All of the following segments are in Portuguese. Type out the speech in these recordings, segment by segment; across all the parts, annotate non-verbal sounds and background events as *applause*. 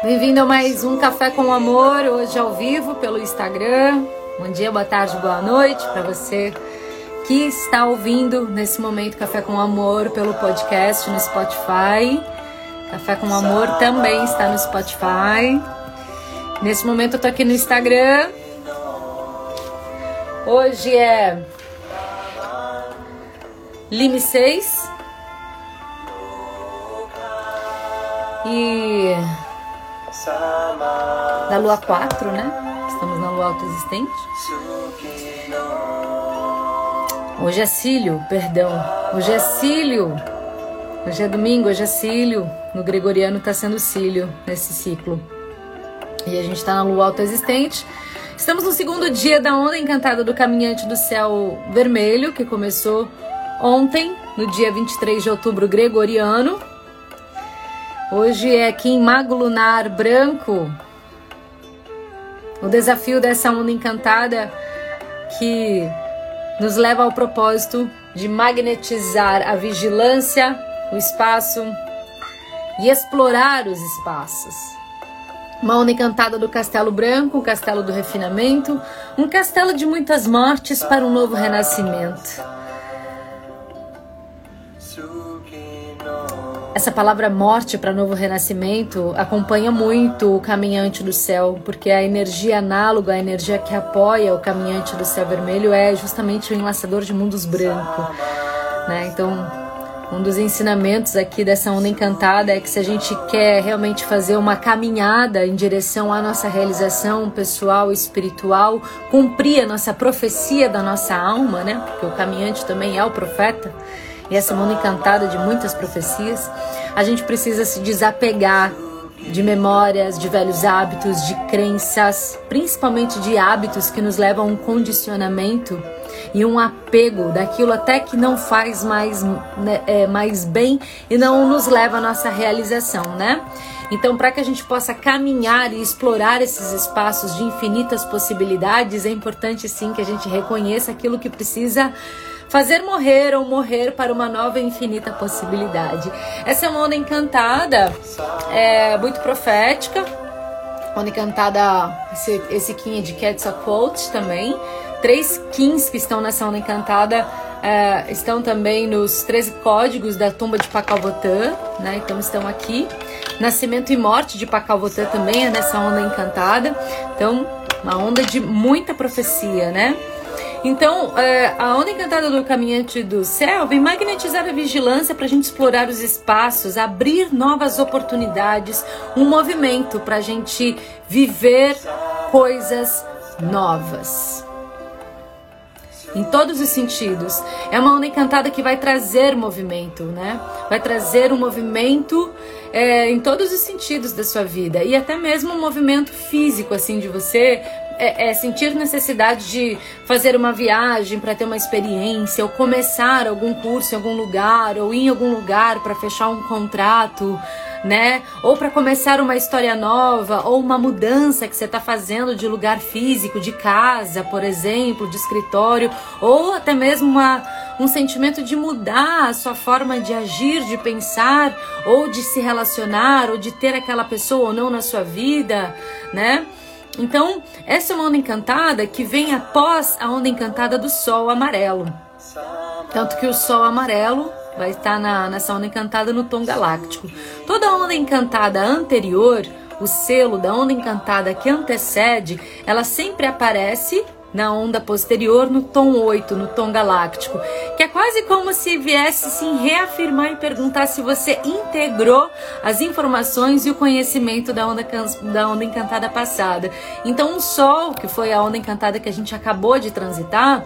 Bem-vindo a mais um Café com Amor, hoje ao vivo pelo Instagram. Bom dia, boa tarde, boa noite para você que está ouvindo nesse momento Café com Amor pelo podcast no Spotify. Café com Amor também está no Spotify. Nesse momento eu tô aqui no Instagram. Hoje é Lime 6. E da lua 4, né? Estamos na lua autoexistente. Hoje é cílio, perdão. Hoje é cílio. Hoje é domingo, hoje é cílio. No gregoriano está sendo cílio nesse ciclo. E a gente está na lua autoexistente. Estamos no segundo dia da onda encantada do caminhante do céu vermelho, que começou ontem, no dia 23 de outubro gregoriano. Hoje é Kim Mago Lunar Branco. O desafio dessa onda encantada que nos leva ao propósito de magnetizar a vigilância, o espaço e explorar os espaços. Uma onda encantada do Castelo Branco, um castelo do refinamento, um castelo de muitas mortes para um novo renascimento. Essa palavra morte para novo renascimento acompanha muito o caminhante do céu, porque a energia análoga, a energia que apoia o caminhante do céu vermelho é justamente o enlaçador de mundos branco. Né? Então, um dos ensinamentos aqui dessa onda encantada é que se a gente quer realmente fazer uma caminhada em direção à nossa realização pessoal e espiritual, cumprir a nossa profecia da nossa alma, né? Porque o caminhante também é o profeta e essa mão encantada de muitas profecias, a gente precisa se desapegar de memórias, de velhos hábitos, de crenças, principalmente de hábitos que nos levam a um condicionamento e um apego daquilo até que não faz mais, né, é, mais bem e não nos leva à nossa realização, né? Então, para que a gente possa caminhar e explorar esses espaços de infinitas possibilidades, é importante sim que a gente reconheça aquilo que precisa fazer morrer ou morrer para uma nova e infinita possibilidade. Essa é uma onda encantada, é muito profética. Onda encantada, esse, esse Kim é de Quetzalcoatl também. Três Kings que estão nessa onda encantada é, estão também nos 13 códigos da tumba de Pacalbotã, né? Então estão aqui. Nascimento e morte de Pacalbotã também é nessa onda encantada. Então, uma onda de muita profecia, né? Então, é, a onda encantada do caminhante do céu vem magnetizar a vigilância para a gente explorar os espaços, abrir novas oportunidades, um movimento para a gente viver coisas novas. Em todos os sentidos. É uma onda encantada que vai trazer movimento, né? Vai trazer um movimento é, em todos os sentidos da sua vida. E até mesmo um movimento físico, assim, de você é, é sentir necessidade de fazer uma viagem para ter uma experiência, ou começar algum curso em algum lugar, ou ir em algum lugar para fechar um contrato, né? Ou para começar uma história nova, ou uma mudança que você está fazendo de lugar físico, de casa, por exemplo, de escritório, ou até mesmo uma, um sentimento de mudar a sua forma de agir, de pensar, ou de se relacionar, ou de ter aquela pessoa ou não na sua vida, né? Então, essa é uma onda encantada que vem após a onda encantada do Sol amarelo. Tanto que o Sol amarelo vai estar na, nessa onda encantada no tom galáctico. Toda onda encantada anterior, o selo da onda encantada que antecede, ela sempre aparece na onda posterior, no tom 8, no tom galáctico, que é quase como se viesse sim reafirmar e perguntar se você integrou as informações e o conhecimento da onda, da onda encantada passada. Então, o Sol, que foi a onda encantada que a gente acabou de transitar,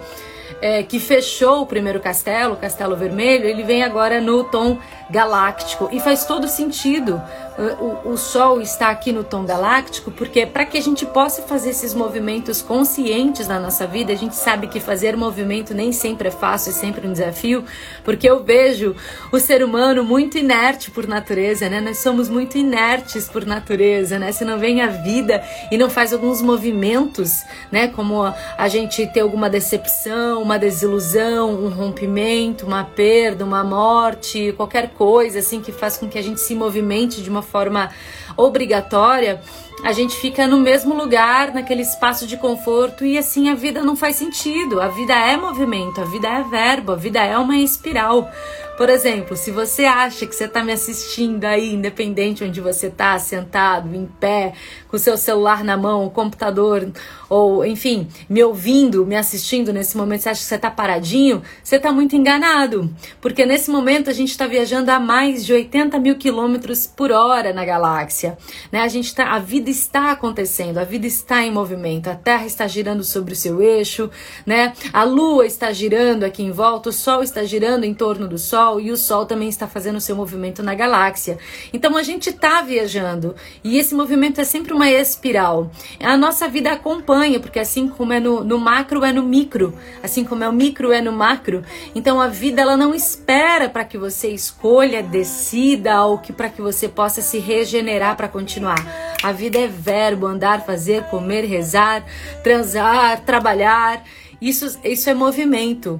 é, que fechou o primeiro castelo, o Castelo Vermelho, ele vem agora no tom galáctico e faz todo sentido o, o Sol está aqui no tom galáctico porque para que a gente possa fazer esses movimentos conscientes na nossa vida, a gente sabe que fazer movimento nem sempre é fácil, é sempre um desafio, porque eu vejo o ser humano muito inerte por natureza, né? Nós somos muito inertes por natureza, né? Se não vem a vida e não faz alguns movimentos, né? Como a gente ter alguma decepção uma desilusão, um rompimento, uma perda, uma morte, qualquer coisa assim que faz com que a gente se movimente de uma forma obrigatória, a gente fica no mesmo lugar, naquele espaço de conforto e assim a vida não faz sentido. A vida é movimento, a vida é verbo, a vida é uma espiral. Por exemplo, se você acha que você está me assistindo aí, independente onde você está, sentado, em pé, com o seu celular na mão, o computador, ou enfim, me ouvindo, me assistindo nesse momento, você acha que você está paradinho, você está muito enganado. Porque nesse momento a gente está viajando a mais de 80 mil quilômetros por hora na galáxia. Né? A, gente tá, a vida está acontecendo, a vida está em movimento, a Terra está girando sobre o seu eixo, né? a Lua está girando aqui em volta, o Sol está girando em torno do Sol. E o Sol também está fazendo o seu movimento na galáxia. Então a gente está viajando e esse movimento é sempre uma espiral. A nossa vida acompanha, porque assim como é no, no macro, é no micro. Assim como é o micro, é no macro. Então a vida ela não espera para que você escolha, decida ou que para que você possa se regenerar para continuar. A vida é verbo, andar, fazer, comer, rezar, transar, trabalhar. Isso, isso é movimento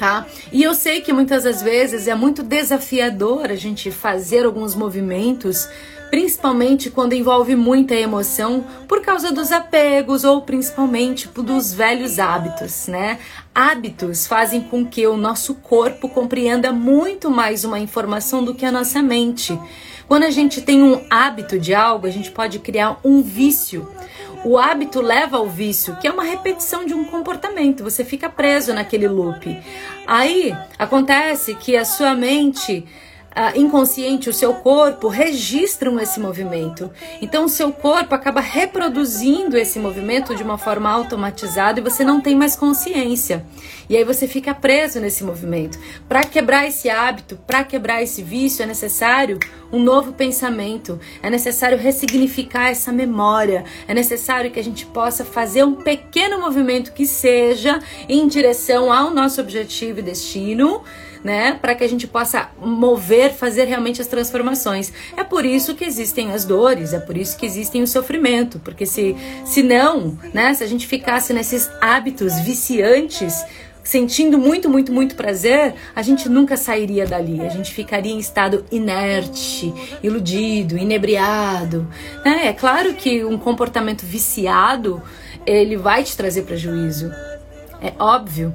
tá? E eu sei que muitas das vezes é muito desafiador a gente fazer alguns movimentos, principalmente quando envolve muita emoção, por causa dos apegos ou principalmente dos velhos hábitos, né? Hábitos fazem com que o nosso corpo compreenda muito mais uma informação do que a nossa mente. Quando a gente tem um hábito de algo, a gente pode criar um vício. O hábito leva ao vício, que é uma repetição de um comportamento. Você fica preso naquele loop. Aí acontece que a sua mente inconsciente, o seu corpo registram esse movimento. Então, o seu corpo acaba reproduzindo esse movimento de uma forma automatizada e você não tem mais consciência. E aí você fica preso nesse movimento. Para quebrar esse hábito, para quebrar esse vício, é necessário um novo pensamento, é necessário ressignificar essa memória, é necessário que a gente possa fazer um pequeno movimento que seja em direção ao nosso objetivo e destino né? Para que a gente possa mover, fazer realmente as transformações. É por isso que existem as dores, é por isso que existem o sofrimento, porque se, se não, né? Se a gente ficasse nesses hábitos viciantes, sentindo muito, muito, muito prazer, a gente nunca sairia dali. A gente ficaria em estado inerte, iludido, inebriado. Né? É claro que um comportamento viciado ele vai te trazer prejuízo. É óbvio,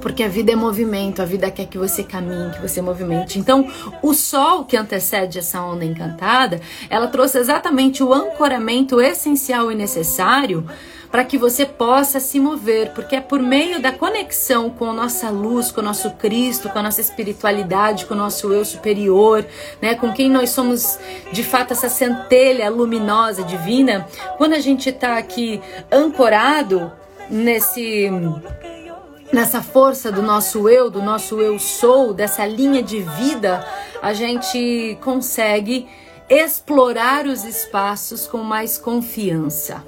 porque a vida é movimento, a vida quer que você caminhe, que você movimente. Então, o sol que antecede essa onda encantada, ela trouxe exatamente o ancoramento essencial e necessário para que você possa se mover, porque é por meio da conexão com a nossa luz, com o nosso Cristo, com a nossa espiritualidade, com o nosso eu superior, né, com quem nós somos de fato essa centelha luminosa divina, quando a gente está aqui ancorado nesse nessa força do nosso eu, do nosso eu sou, dessa linha de vida, a gente consegue explorar os espaços com mais confiança.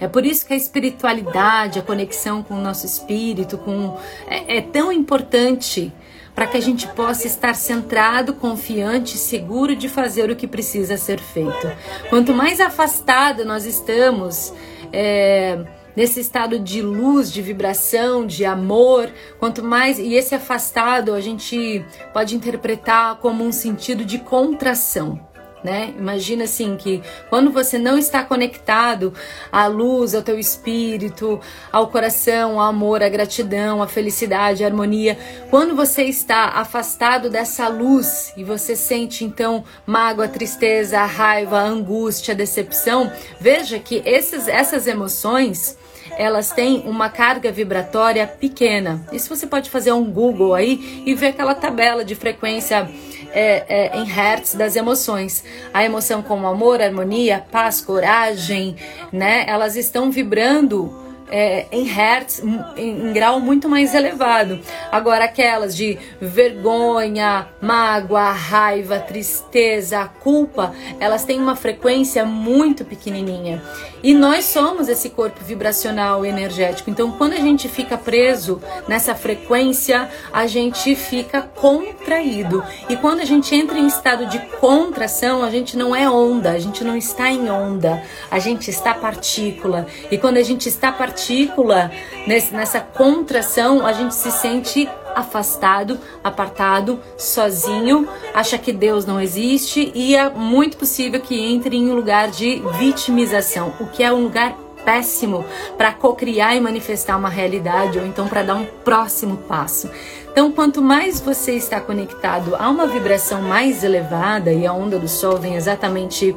É por isso que a espiritualidade, a conexão com o nosso espírito, com é, é tão importante para que a gente possa estar centrado, confiante, seguro de fazer o que precisa ser feito. Quanto mais afastado nós estamos, é, nesse estado de luz, de vibração, de amor, quanto mais e esse afastado a gente pode interpretar como um sentido de contração. Né? Imagina assim que quando você não está conectado à luz, ao teu espírito, ao coração, ao amor, à gratidão, à felicidade, à harmonia, quando você está afastado dessa luz e você sente então mágoa, tristeza, raiva, angústia, decepção, veja que esses, essas emoções elas têm uma carga vibratória pequena. Isso você pode fazer um Google aí e ver aquela tabela de frequência é, é, em hertz das emoções. A emoção como amor, harmonia, paz, coragem, né? Elas estão vibrando é, em hertz, em, em, grau muito mais elevado. Agora, aquelas de vergonha, mágoa, raiva, tristeza, culpa, elas têm uma frequência muito pequenininha. E nós somos esse corpo vibracional energético. Então, quando a gente fica preso nessa frequência, a gente fica contraído. E quando a gente entra em estado de contração, a gente não é onda, a gente não está em onda, a gente está partícula. E quando a gente está partícula, partícula, nessa contração, a gente se sente afastado, apartado, sozinho, acha que Deus não existe e é muito possível que entre em um lugar de vitimização, o que é um lugar péssimo para cocriar e manifestar uma realidade ou então para dar um próximo passo. Então, quanto mais você está conectado a uma vibração mais elevada e a onda do sol vem exatamente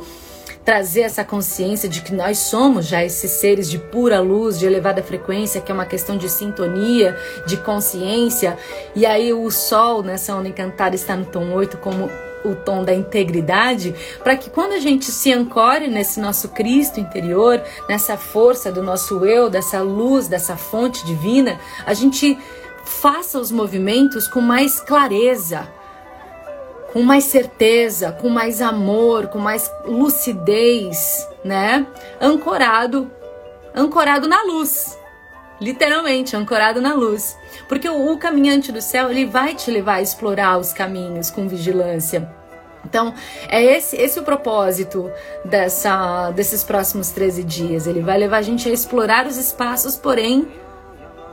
trazer essa consciência de que nós somos já esses seres de pura luz, de elevada frequência, que é uma questão de sintonia, de consciência. E aí o sol nessa onda encantada está no tom 8 como o tom da integridade, para que quando a gente se ancore nesse nosso Cristo interior, nessa força do nosso eu, dessa luz, dessa fonte divina, a gente faça os movimentos com mais clareza, com mais certeza, com mais amor, com mais lucidez, né? Ancorado, ancorado na luz. Literalmente, ancorado na luz. Porque o, o caminhante do céu, ele vai te levar a explorar os caminhos com vigilância. Então, é esse, esse o propósito dessa, desses próximos 13 dias. Ele vai levar a gente a explorar os espaços, porém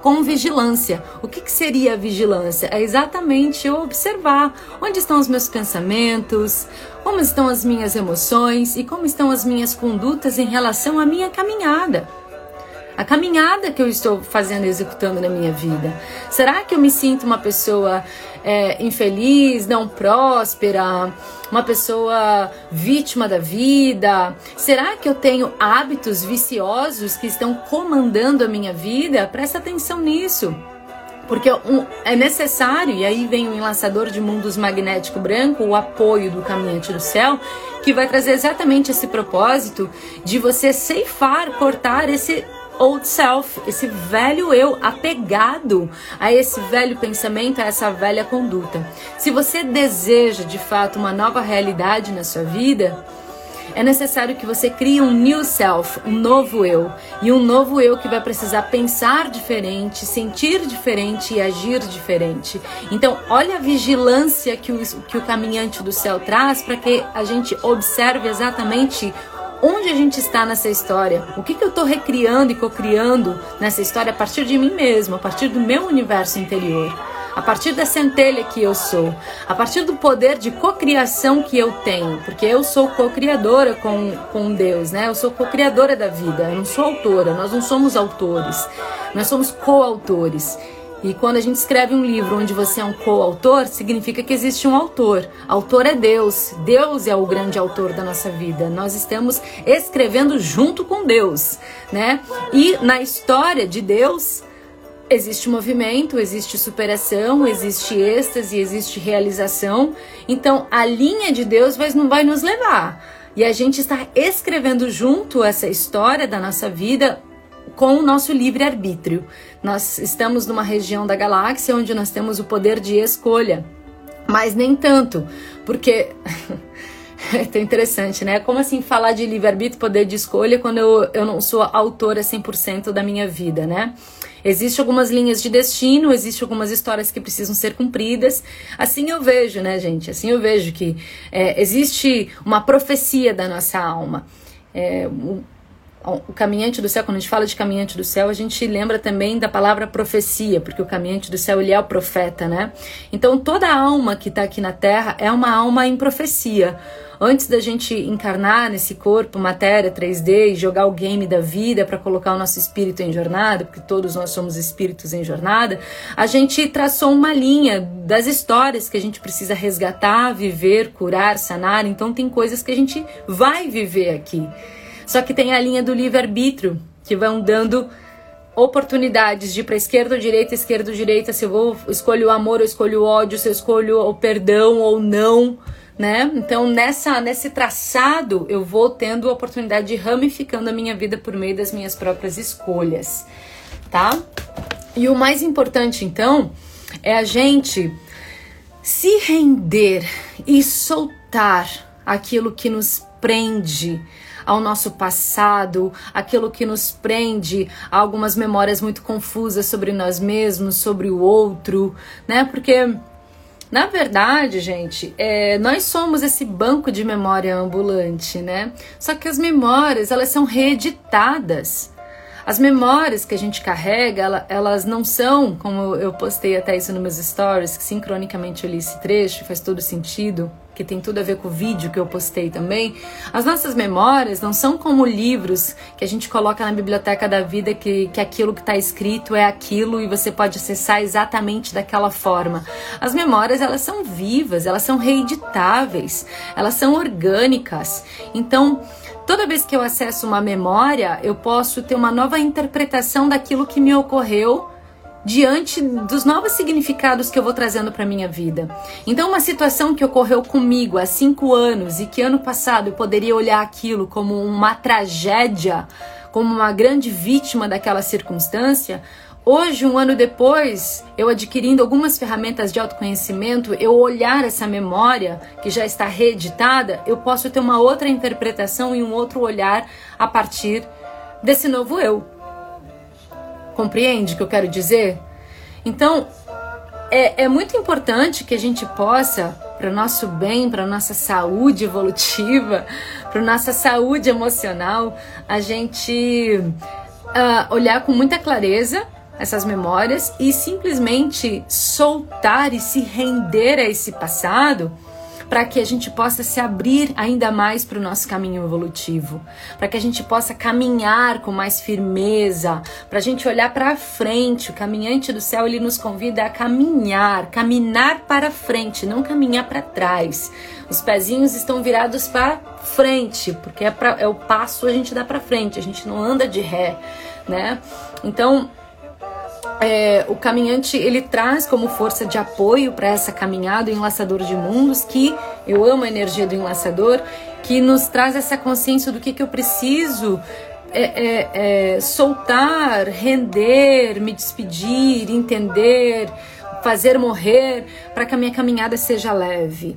com vigilância. O que, que seria a vigilância? É exatamente eu observar onde estão os meus pensamentos, como estão as minhas emoções e como estão as minhas condutas em relação à minha caminhada a caminhada que eu estou fazendo, executando na minha vida? Será que eu me sinto uma pessoa é, infeliz, não próspera, uma pessoa vítima da vida? Será que eu tenho hábitos viciosos que estão comandando a minha vida? Presta atenção nisso. Porque é necessário, e aí vem o enlaçador de mundos magnético branco, o apoio do caminhante do céu, que vai trazer exatamente esse propósito de você ceifar, cortar esse old self, esse velho eu apegado a esse velho pensamento, a essa velha conduta. Se você deseja de fato uma nova realidade na sua vida, é necessário que você crie um new self, um novo eu. E um novo eu que vai precisar pensar diferente, sentir diferente e agir diferente. Então, olha a vigilância que o, que o caminhante do céu traz para que a gente observe exatamente onde a gente está nessa história, o que, que eu estou recriando e cocriando nessa história a partir de mim mesmo, a partir do meu universo interior, a partir da centelha que eu sou, a partir do poder de cocriação que eu tenho, porque eu sou co-criadora com, com Deus, né? Eu sou co-criadora da vida, eu não sou autora, nós não somos autores, nós somos coautores. E quando a gente escreve um livro onde você é um coautor, significa que existe um autor. Autor é Deus. Deus é o grande autor da nossa vida. Nós estamos escrevendo junto com Deus, né? E na história de Deus existe movimento, existe superação, existe êxtase, existe realização. Então a linha de Deus vai, não vai nos levar. E a gente está escrevendo junto essa história da nossa vida com o nosso livre-arbítrio. Nós estamos numa região da galáxia onde nós temos o poder de escolha, mas nem tanto, porque. *laughs* é interessante, né? Como assim falar de livre-arbítrio, poder de escolha, quando eu, eu não sou autora 100% da minha vida, né? Existem algumas linhas de destino, existem algumas histórias que precisam ser cumpridas. Assim eu vejo, né, gente? Assim eu vejo que é, existe uma profecia da nossa alma. É, o caminhante do céu, quando a gente fala de caminhante do céu, a gente lembra também da palavra profecia, porque o caminhante do céu ele é o profeta, né? Então toda alma que está aqui na Terra é uma alma em profecia. Antes da gente encarnar nesse corpo, matéria 3D e jogar o game da vida para colocar o nosso espírito em jornada, porque todos nós somos espíritos em jornada, a gente traçou uma linha das histórias que a gente precisa resgatar, viver, curar, sanar. Então tem coisas que a gente vai viver aqui. Só que tem a linha do livre-arbítrio, que vão dando oportunidades de ir para esquerda ou direita, esquerda ou direita, se eu vou escolho o amor ou escolho o ódio, se eu escolho o perdão ou não, né? Então nessa nesse traçado eu vou tendo a oportunidade de ramificando a minha vida por meio das minhas próprias escolhas, tá? E o mais importante então é a gente se render e soltar aquilo que nos prende, ao nosso passado, aquilo que nos prende a algumas memórias muito confusas sobre nós mesmos, sobre o outro, né? Porque na verdade, gente, é, nós somos esse banco de memória ambulante, né? Só que as memórias elas são reeditadas. As memórias que a gente carrega, elas não são, como eu postei até isso nos meus stories, que sincronicamente eu li esse trecho, faz todo sentido, que tem tudo a ver com o vídeo que eu postei também. As nossas memórias não são como livros que a gente coloca na biblioteca da vida, que, que aquilo que está escrito é aquilo e você pode acessar exatamente daquela forma. As memórias, elas são vivas, elas são reeditáveis, elas são orgânicas. Então, Toda vez que eu acesso uma memória, eu posso ter uma nova interpretação daquilo que me ocorreu diante dos novos significados que eu vou trazendo para minha vida. Então, uma situação que ocorreu comigo há cinco anos e que ano passado eu poderia olhar aquilo como uma tragédia, como uma grande vítima daquela circunstância, Hoje, um ano depois, eu adquirindo algumas ferramentas de autoconhecimento, eu olhar essa memória que já está reeditada, eu posso ter uma outra interpretação e um outro olhar a partir desse novo eu. Compreende o que eu quero dizer? Então, é, é muito importante que a gente possa, para o nosso bem, para a nossa saúde evolutiva, *laughs* para a nossa saúde emocional, a gente uh, olhar com muita clareza essas memórias e simplesmente soltar e se render a esse passado para que a gente possa se abrir ainda mais para o nosso caminho evolutivo, para que a gente possa caminhar com mais firmeza, para a gente olhar para frente. O caminhante do céu ele nos convida a caminhar, caminhar para frente, não caminhar para trás. Os pezinhos estão virados para frente, porque é, pra, é o passo a gente dá para frente, a gente não anda de ré, né? Então é, o caminhante ele traz como força de apoio para essa caminhada o enlaçador de mundos, que eu amo a energia do enlaçador, que nos traz essa consciência do que, que eu preciso é, é, é, soltar, render, me despedir, entender, fazer morrer, para que a minha caminhada seja leve.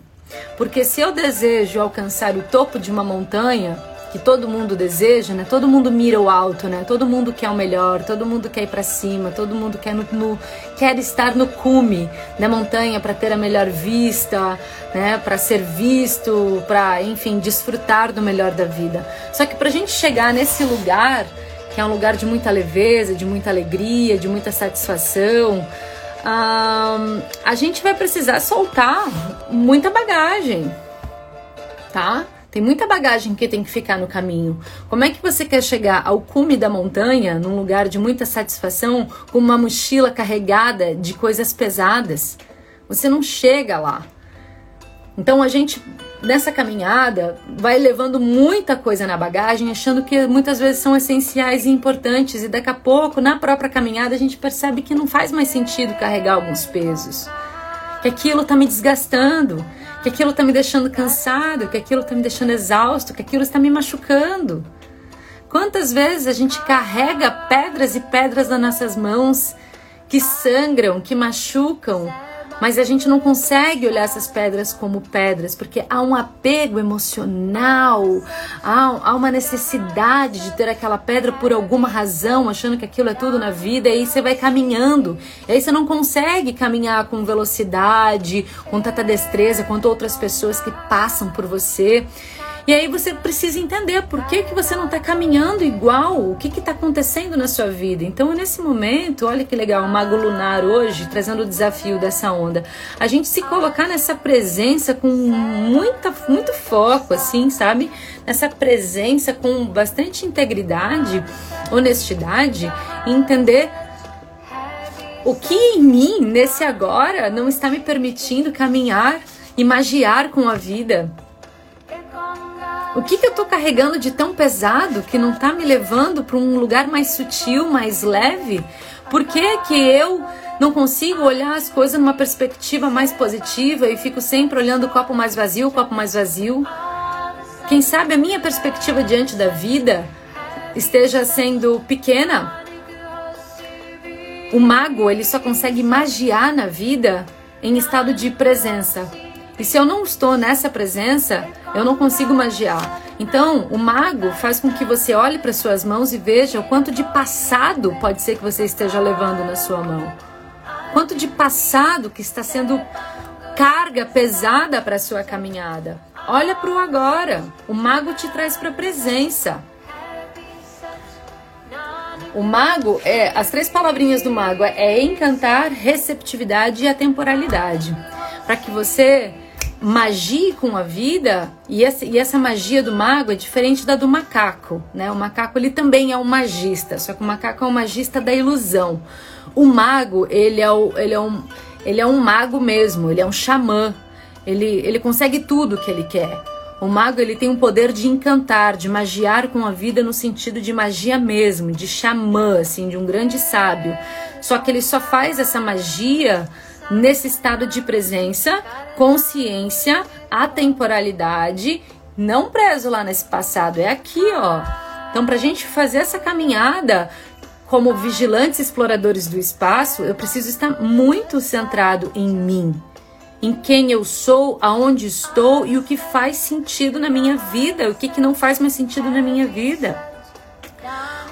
Porque se eu desejo alcançar o topo de uma montanha, que todo mundo deseja, né? Todo mundo mira o alto, né? Todo mundo quer o melhor, todo mundo quer ir para cima, todo mundo quer no, no, quer estar no cume da montanha para ter a melhor vista, né? Para ser visto, para enfim desfrutar do melhor da vida. Só que para a gente chegar nesse lugar, que é um lugar de muita leveza, de muita alegria, de muita satisfação, a gente vai precisar soltar muita bagagem, tá? Tem muita bagagem que tem que ficar no caminho. Como é que você quer chegar ao cume da montanha, num lugar de muita satisfação, com uma mochila carregada de coisas pesadas? Você não chega lá. Então a gente nessa caminhada vai levando muita coisa na bagagem, achando que muitas vezes são essenciais e importantes, e daqui a pouco, na própria caminhada, a gente percebe que não faz mais sentido carregar alguns pesos. Que aquilo está me desgastando, que aquilo está me deixando cansado, que aquilo está me deixando exausto, que aquilo está me machucando. Quantas vezes a gente carrega pedras e pedras nas nossas mãos que sangram, que machucam, mas a gente não consegue olhar essas pedras como pedras, porque há um apego emocional, há, há uma necessidade de ter aquela pedra por alguma razão, achando que aquilo é tudo na vida, e aí você vai caminhando, e aí você não consegue caminhar com velocidade, com tanta destreza quanto outras pessoas que passam por você. E aí você precisa entender por que, que você não está caminhando igual, o que está acontecendo na sua vida. Então, nesse momento, olha que legal, o Mago Lunar hoje, trazendo o desafio dessa onda. A gente se colocar nessa presença com muita, muito foco, assim, sabe? Nessa presença com bastante integridade, honestidade, e entender o que em mim, nesse agora, não está me permitindo caminhar e magiar com a vida o que, que eu estou carregando de tão pesado que não está me levando para um lugar mais sutil, mais leve? Por que, que eu não consigo olhar as coisas numa perspectiva mais positiva e fico sempre olhando o copo mais vazio, o copo mais vazio? Quem sabe a minha perspectiva diante da vida esteja sendo pequena? O mago, ele só consegue magiar na vida em estado de presença. E se eu não estou nessa presença, eu não consigo magiar. Então, o mago faz com que você olhe para suas mãos e veja o quanto de passado pode ser que você esteja levando na sua mão. Quanto de passado que está sendo carga pesada para a sua caminhada. Olha para o agora. O mago te traz para a presença. O mago é as três palavrinhas do mago é encantar, receptividade e a temporalidade. Para que você magie com a vida e essa, e essa magia do mago é diferente da do macaco, né? O macaco ele também é um magista, só que o macaco é um magista da ilusão. O mago ele é, o, ele é um ele é um mago mesmo, ele é um xamã. Ele, ele consegue tudo que ele quer. O mago ele tem o poder de encantar, de magiar com a vida no sentido de magia mesmo, de xamã, assim, de um grande sábio. Só que ele só faz essa magia nesse estado de presença, consciência, atemporalidade, não preso lá nesse passado, é aqui, ó. Então, para a gente fazer essa caminhada como vigilantes exploradores do espaço, eu preciso estar muito centrado em mim em quem eu sou, aonde estou e o que faz sentido na minha vida, o que, que não faz mais sentido na minha vida.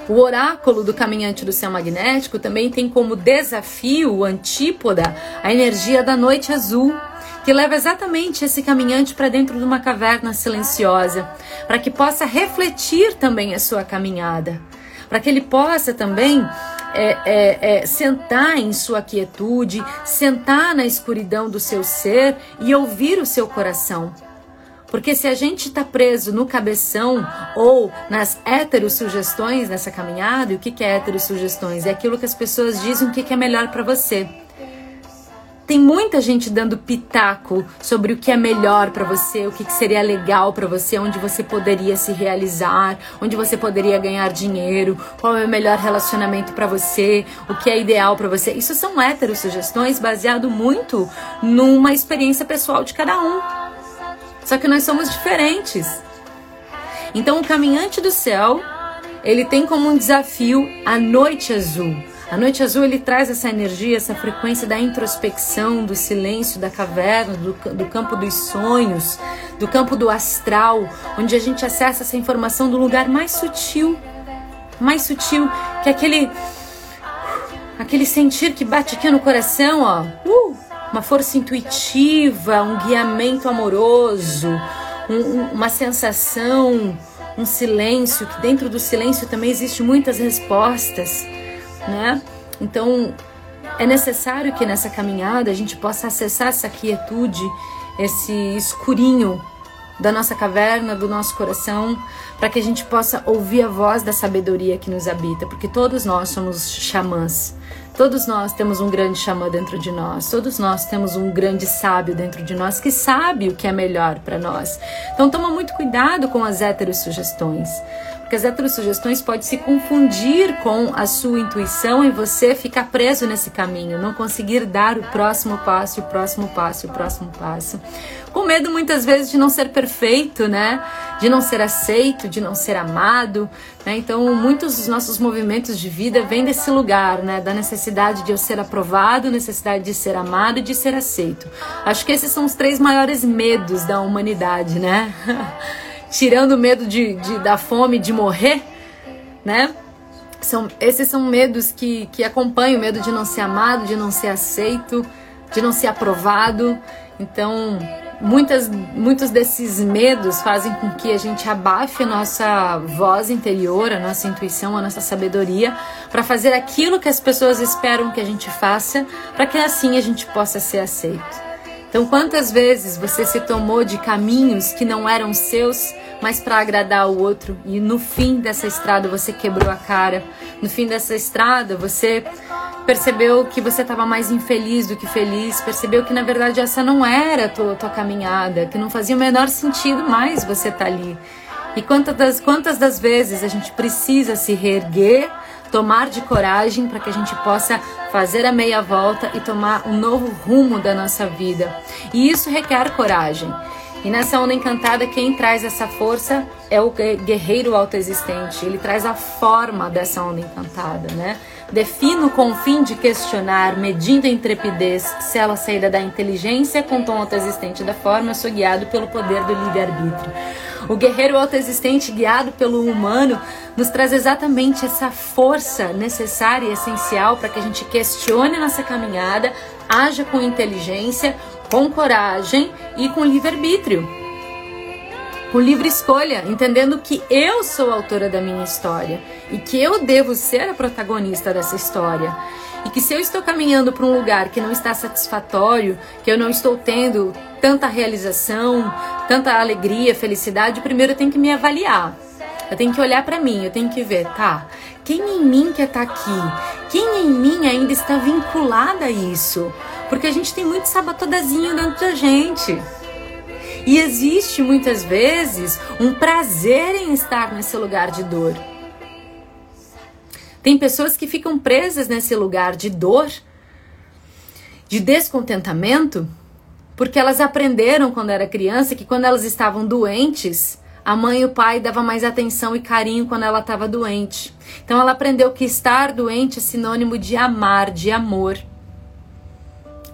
O oráculo do caminhante do céu magnético também tem como desafio, antípoda, a energia da noite azul, que leva exatamente esse caminhante para dentro de uma caverna silenciosa, para que possa refletir também a sua caminhada, para que ele possa também é, é, é, sentar em sua quietude, sentar na escuridão do seu ser e ouvir o seu coração. Porque se a gente está preso no cabeção ou nas heterossugestões nessa caminhada, e o que, que é heterossugestões? É aquilo que as pessoas dizem o que, que é melhor para você. Tem muita gente dando pitaco sobre o que é melhor para você, o que, que seria legal para você, onde você poderia se realizar, onde você poderia ganhar dinheiro, qual é o melhor relacionamento para você, o que é ideal para você. Isso são hétero sugestões baseado muito numa experiência pessoal de cada um. Só que nós somos diferentes. Então, o caminhante do céu, ele tem como um desafio a noite azul. A noite azul ele traz essa energia, essa frequência da introspecção, do silêncio, da caverna, do, do campo dos sonhos, do campo do astral, onde a gente acessa essa informação do lugar mais sutil, mais sutil, que é aquele aquele sentir que bate aqui no coração, ó, uh, uma força intuitiva, um guiamento amoroso, um, uma sensação, um silêncio, que dentro do silêncio também existe muitas respostas né? Então, é necessário que nessa caminhada a gente possa acessar essa quietude, esse escurinho da nossa caverna, do nosso coração, para que a gente possa ouvir a voz da sabedoria que nos habita, porque todos nós somos xamãs. Todos nós temos um grande xamã dentro de nós, todos nós temos um grande sábio dentro de nós que sabe o que é melhor para nós. Então toma muito cuidado com as héteros sugestões porque as heterossugestões podem se confundir com a sua intuição e você ficar preso nesse caminho, não conseguir dar o próximo passo, o próximo passo, o próximo passo. Com medo muitas vezes de não ser perfeito, né? De não ser aceito, de não ser amado, né? Então, muitos dos nossos movimentos de vida vêm desse lugar, né? Da necessidade de eu ser aprovado, necessidade de ser amado e de ser aceito. Acho que esses são os três maiores medos da humanidade, né? *laughs* tirando o medo de, de, da fome, de morrer, né? São, esses são medos que, que acompanham o medo de não ser amado, de não ser aceito, de não ser aprovado. Então, muitas, muitos desses medos fazem com que a gente abafe a nossa voz interior, a nossa intuição, a nossa sabedoria, para fazer aquilo que as pessoas esperam que a gente faça, para que assim a gente possa ser aceito. Então, quantas vezes você se tomou de caminhos que não eram seus, mas para agradar o outro, e no fim dessa estrada você quebrou a cara, no fim dessa estrada você percebeu que você estava mais infeliz do que feliz, percebeu que na verdade essa não era a tua, tua caminhada, que não fazia o menor sentido mais você estar tá ali. E quantas das, quantas das vezes a gente precisa se reerguer tomar de coragem para que a gente possa fazer a meia volta e tomar um novo rumo da nossa vida. E isso requer coragem. E nessa onda encantada, quem traz essa força é o guerreiro autoexistente. Ele traz a forma dessa onda encantada, né? Defino com o fim de questionar, medindo a intrepidez, se ela saída da inteligência com tom autoexistente da forma, eu sou guiado pelo poder do livre-arbítrio. O guerreiro autoexistente, guiado pelo humano, nos traz exatamente essa força necessária e essencial para que a gente questione nossa caminhada, haja com inteligência, com coragem e com livre-arbítrio. Com livre escolha, entendendo que eu sou a autora da minha história e que eu devo ser a protagonista dessa história. E que se eu estou caminhando para um lugar que não está satisfatório, que eu não estou tendo tanta realização, tanta alegria, felicidade, primeiro eu tenho que me avaliar. Eu tenho que olhar para mim, eu tenho que ver, tá? Quem em mim quer estar tá aqui? Quem em mim ainda está vinculada a isso? Porque a gente tem muito sabatodazinho dentro da gente. E existe muitas vezes um prazer em estar nesse lugar de dor. Tem pessoas que ficam presas nesse lugar de dor, de descontentamento, porque elas aprenderam quando era criança que quando elas estavam doentes, a mãe e o pai davam mais atenção e carinho quando ela estava doente. Então ela aprendeu que estar doente é sinônimo de amar, de amor.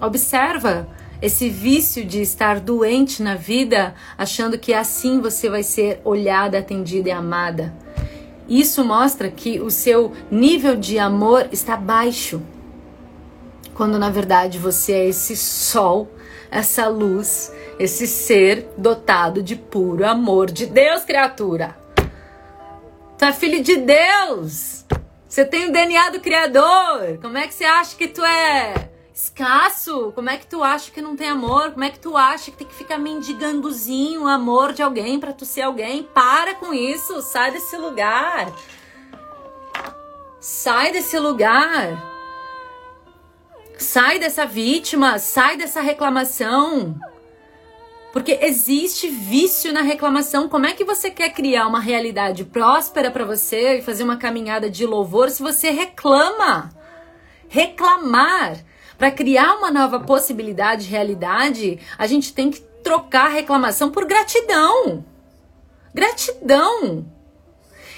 Observa esse vício de estar doente na vida, achando que assim você vai ser olhada, atendida e amada. Isso mostra que o seu nível de amor está baixo. Quando na verdade você é esse sol, essa luz, esse ser dotado de puro amor de Deus, criatura. Tu é filho de Deus. Você tem o DNA do Criador. Como é que você acha que tu é? Escasso. Como é que tu acha que não tem amor? Como é que tu acha que tem que ficar mendigandozinho o amor de alguém para tu ser alguém? Para com isso, sai desse lugar. Sai desse lugar. Sai dessa vítima, sai dessa reclamação. Porque existe vício na reclamação. Como é que você quer criar uma realidade próspera para você e fazer uma caminhada de louvor se você reclama? Reclamar para criar uma nova possibilidade, realidade, a gente tem que trocar reclamação por gratidão. Gratidão.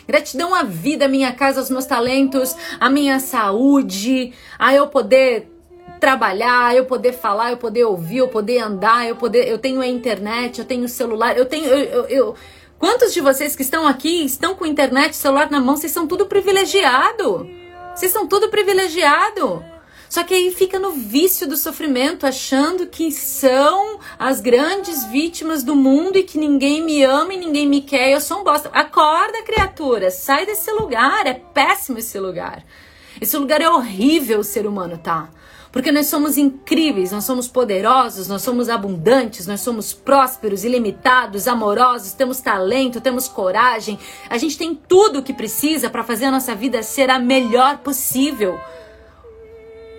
Gratidão à vida, à minha casa, aos meus talentos, à minha saúde, a eu poder trabalhar, eu poder falar, eu poder ouvir, eu poder andar, eu poder, eu tenho a internet, eu tenho o celular, eu tenho, eu, eu, eu, quantos de vocês que estão aqui estão com internet, celular na mão, vocês são tudo privilegiado. Vocês são tudo privilegiado. Só que aí fica no vício do sofrimento, achando que são as grandes vítimas do mundo e que ninguém me ama e ninguém me quer. Eu sou um bosta. Acorda, criatura, sai desse lugar. É péssimo esse lugar. Esse lugar é horrível o ser humano, tá? Porque nós somos incríveis, nós somos poderosos, nós somos abundantes, nós somos prósperos, ilimitados, amorosos, temos talento, temos coragem. A gente tem tudo o que precisa para fazer a nossa vida ser a melhor possível.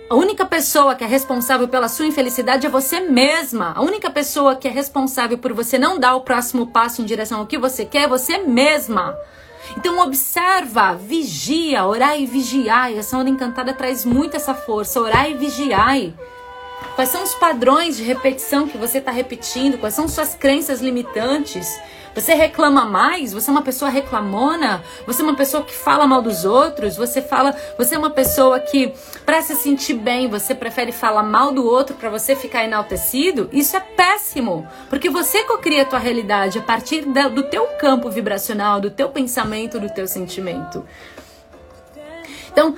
A única pessoa que é responsável pela sua infelicidade é você mesma. A única pessoa que é responsável por você não dar o próximo passo em direção ao que você quer é você mesma. Então observa, vigia, orai e vigiai. Essa onda encantada traz muito essa força. Orai e vigiai. Quais são os padrões de repetição que você está repetindo? Quais são suas crenças limitantes? Você reclama mais? Você é uma pessoa reclamona? Você é uma pessoa que fala mal dos outros? Você fala, você é uma pessoa que para se sentir bem, você prefere falar mal do outro para você ficar enaltecido? Isso é péssimo, porque você cocria a tua realidade a partir do teu campo vibracional, do teu pensamento, do teu sentimento. Então,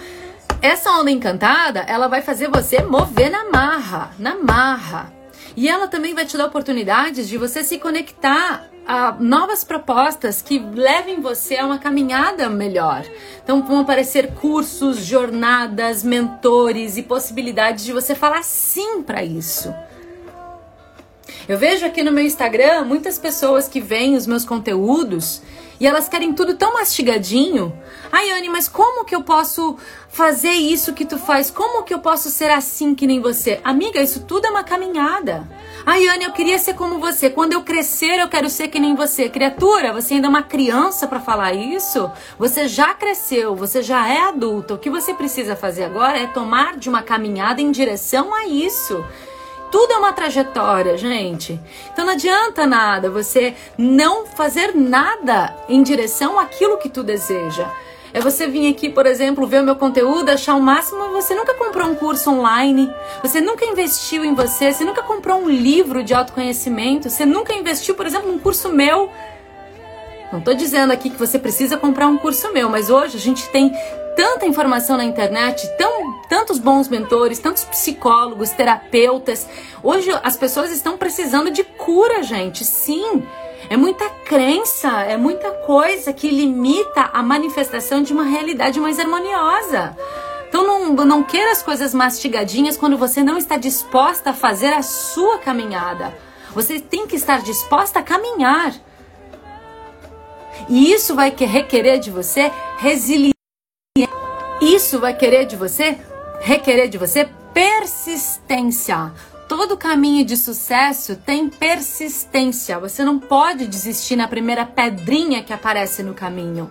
essa onda encantada, ela vai fazer você mover na marra, na marra. E ela também vai te dar oportunidades de você se conectar a novas propostas que levem você a uma caminhada melhor. Então vão aparecer cursos, jornadas, mentores e possibilidades de você falar sim para isso. Eu vejo aqui no meu Instagram muitas pessoas que veem os meus conteúdos e elas querem tudo tão mastigadinho. Ai, Anne, mas como que eu posso fazer isso que tu faz? Como que eu posso ser assim que nem você? Amiga, isso tudo é uma caminhada. Ai, Anne, eu queria ser como você. Quando eu crescer, eu quero ser que nem você. Criatura, você ainda é uma criança para falar isso? Você já cresceu, você já é adulta. O que você precisa fazer agora é tomar de uma caminhada em direção a isso. Tudo é uma trajetória, gente. Então não adianta nada você não fazer nada em direção àquilo que tu deseja. É você vir aqui, por exemplo, ver o meu conteúdo, achar o máximo, você nunca comprou um curso online, você nunca investiu em você, você nunca comprou um livro de autoconhecimento, você nunca investiu, por exemplo, num curso meu. Não estou dizendo aqui que você precisa comprar um curso meu, mas hoje a gente tem tanta informação na internet, tão, tantos bons mentores, tantos psicólogos, terapeutas. Hoje as pessoas estão precisando de cura, gente. Sim. É muita crença, é muita coisa que limita a manifestação de uma realidade mais harmoniosa. Então não, não queira as coisas mastigadinhas quando você não está disposta a fazer a sua caminhada. Você tem que estar disposta a caminhar. E isso vai requerer de você resiliência. Isso vai querer de você requerer de você persistência. Todo caminho de sucesso tem persistência. Você não pode desistir na primeira pedrinha que aparece no caminho.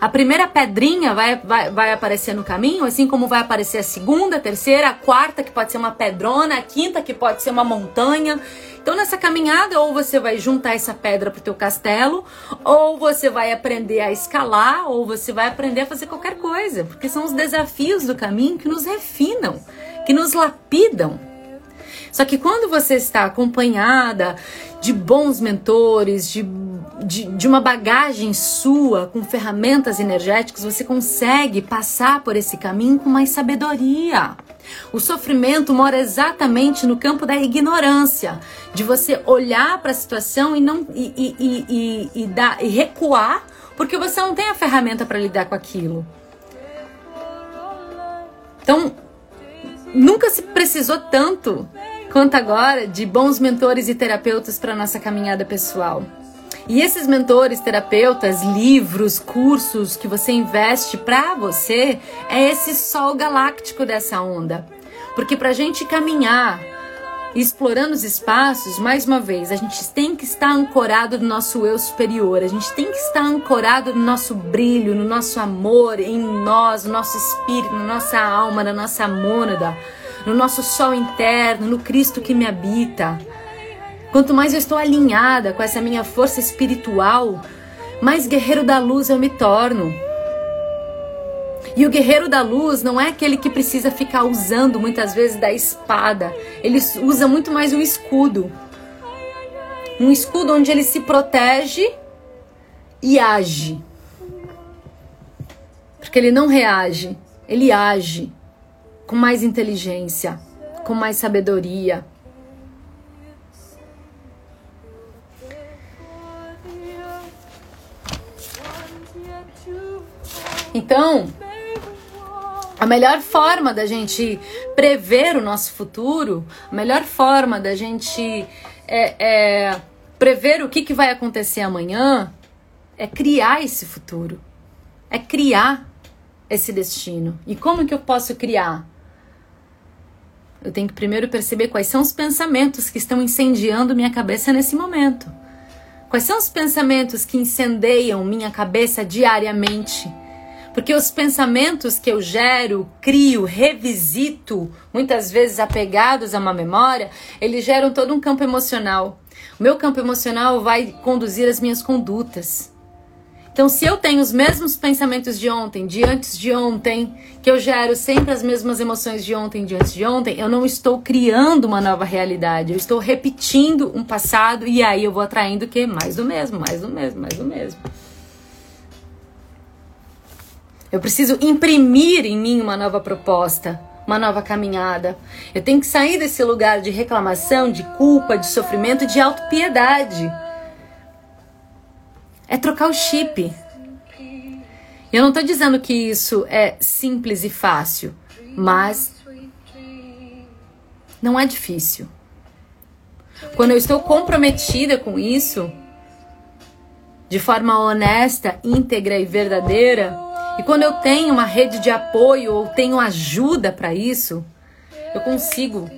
A primeira pedrinha vai, vai, vai aparecer no caminho, assim como vai aparecer a segunda, a terceira, a quarta, que pode ser uma pedrona, a quinta, que pode ser uma montanha. Então, nessa caminhada, ou você vai juntar essa pedra pro teu castelo, ou você vai aprender a escalar, ou você vai aprender a fazer qualquer coisa. Porque são os desafios do caminho que nos refinam, que nos lapidam. Só que quando você está acompanhada de bons mentores, de, de, de, uma bagagem sua, com ferramentas energéticas, você consegue passar por esse caminho com mais sabedoria. O sofrimento mora exatamente no campo da ignorância, de você olhar para a situação e não e, e, e, e, dar, e recuar, porque você não tem a ferramenta para lidar com aquilo. Então, nunca se precisou tanto quanto agora de bons mentores e terapeutas para nossa caminhada pessoal. E esses mentores, terapeutas, livros, cursos que você investe para você é esse sol galáctico dessa onda. Porque para a gente caminhar explorando os espaços, mais uma vez, a gente tem que estar ancorado no nosso eu superior, a gente tem que estar ancorado no nosso brilho, no nosso amor, em nós, no nosso espírito, na nossa alma, na nossa mônada no nosso sol interno, no Cristo que me habita. Quanto mais eu estou alinhada com essa minha força espiritual, mais guerreiro da luz eu me torno. E o guerreiro da luz não é aquele que precisa ficar usando muitas vezes da espada, ele usa muito mais o escudo. Um escudo onde ele se protege e age. Porque ele não reage, ele age com mais inteligência, com mais sabedoria. Então, a melhor forma da gente prever o nosso futuro, a melhor forma da gente é, é, prever o que, que vai acontecer amanhã, é criar esse futuro, é criar esse destino. E como que eu posso criar? Eu tenho que primeiro perceber quais são os pensamentos que estão incendiando minha cabeça nesse momento. Quais são os pensamentos que incendeiam minha cabeça diariamente? Porque os pensamentos que eu gero, crio, revisito, muitas vezes apegados a uma memória, eles geram todo um campo emocional. O meu campo emocional vai conduzir as minhas condutas. Então, se eu tenho os mesmos pensamentos de ontem, de antes de ontem, que eu gero sempre as mesmas emoções de ontem, de antes de ontem, eu não estou criando uma nova realidade. Eu estou repetindo um passado e aí eu vou atraindo o quê? Mais do mesmo, mais do mesmo, mais do mesmo. Eu preciso imprimir em mim uma nova proposta, uma nova caminhada. Eu tenho que sair desse lugar de reclamação, de culpa, de sofrimento, de autopiedade é trocar o chip. Eu não estou dizendo que isso é simples e fácil, mas não é difícil. Quando eu estou comprometida com isso, de forma honesta, íntegra e verdadeira, e quando eu tenho uma rede de apoio ou tenho ajuda para isso, eu consigo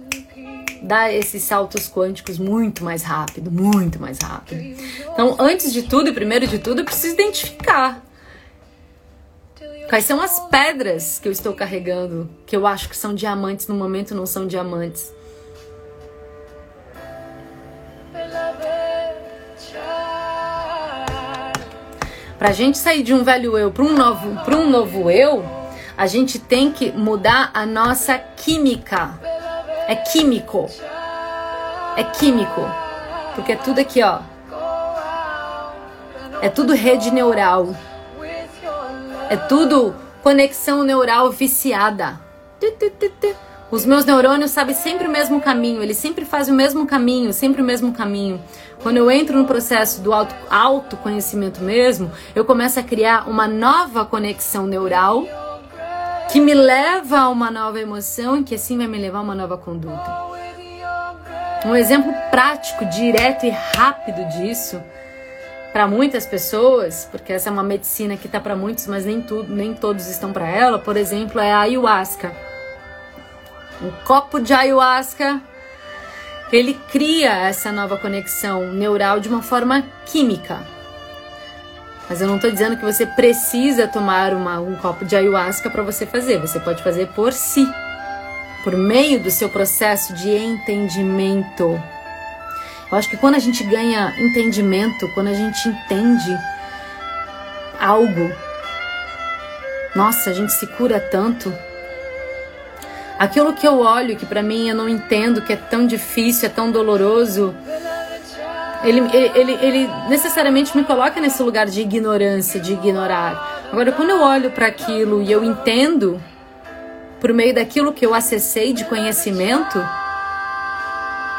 dar esses saltos quânticos muito mais rápido, muito mais rápido. Então, antes de tudo primeiro de tudo, eu preciso identificar quais são as pedras que eu estou carregando, que eu acho que são diamantes no momento não são diamantes. Para a gente sair de um velho eu para um novo, para um novo eu, a gente tem que mudar a nossa química. É químico. É químico. Porque é tudo aqui, ó. É tudo rede neural. É tudo conexão neural viciada. Os meus neurônios sabem sempre o mesmo caminho, eles sempre fazem o mesmo caminho, sempre o mesmo caminho. Quando eu entro no processo do auto, autoconhecimento mesmo, eu começo a criar uma nova conexão neural que me leva a uma nova emoção e que assim vai me levar a uma nova conduta. Um exemplo prático, direto e rápido disso para muitas pessoas, porque essa é uma medicina que está para muitos, mas nem tudo, nem todos estão para ela. Por exemplo, é a ayahuasca. Um copo de ayahuasca ele cria essa nova conexão neural de uma forma química. Mas eu não estou dizendo que você precisa tomar uma, um copo de ayahuasca para você fazer. Você pode fazer por si, por meio do seu processo de entendimento. Eu acho que quando a gente ganha entendimento, quando a gente entende algo, nossa, a gente se cura tanto. Aquilo que eu olho, que para mim eu não entendo, que é tão difícil, é tão doloroso, ele, ele, ele necessariamente me coloca nesse lugar de ignorância, de ignorar. Agora, quando eu olho para aquilo e eu entendo, por meio daquilo que eu acessei de conhecimento,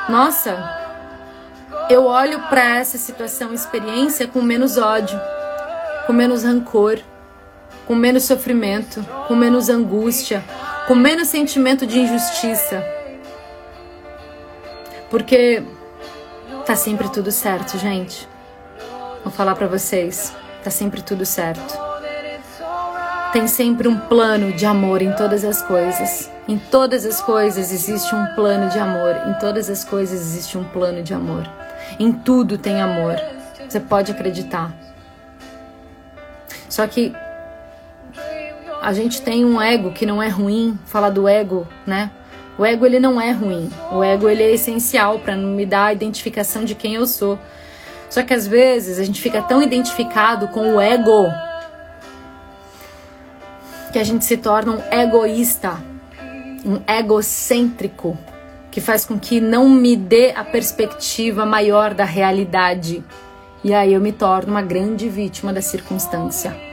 nossa, eu olho para essa situação, experiência com menos ódio, com menos rancor, com menos sofrimento, com menos angústia, com menos sentimento de injustiça. Porque tá sempre tudo certo, gente. Vou falar para vocês, tá sempre tudo certo. Tem sempre um plano de amor em todas as coisas. Em todas as coisas existe um plano de amor. Em todas as coisas existe um plano de amor. Em tudo tem amor. Você pode acreditar. Só que a gente tem um ego que não é ruim, falar do ego, né? O ego ele não é ruim. O ego ele é essencial para me dar a identificação de quem eu sou. Só que às vezes a gente fica tão identificado com o ego que a gente se torna um egoísta, um egocêntrico, que faz com que não me dê a perspectiva maior da realidade. E aí eu me torno uma grande vítima da circunstância.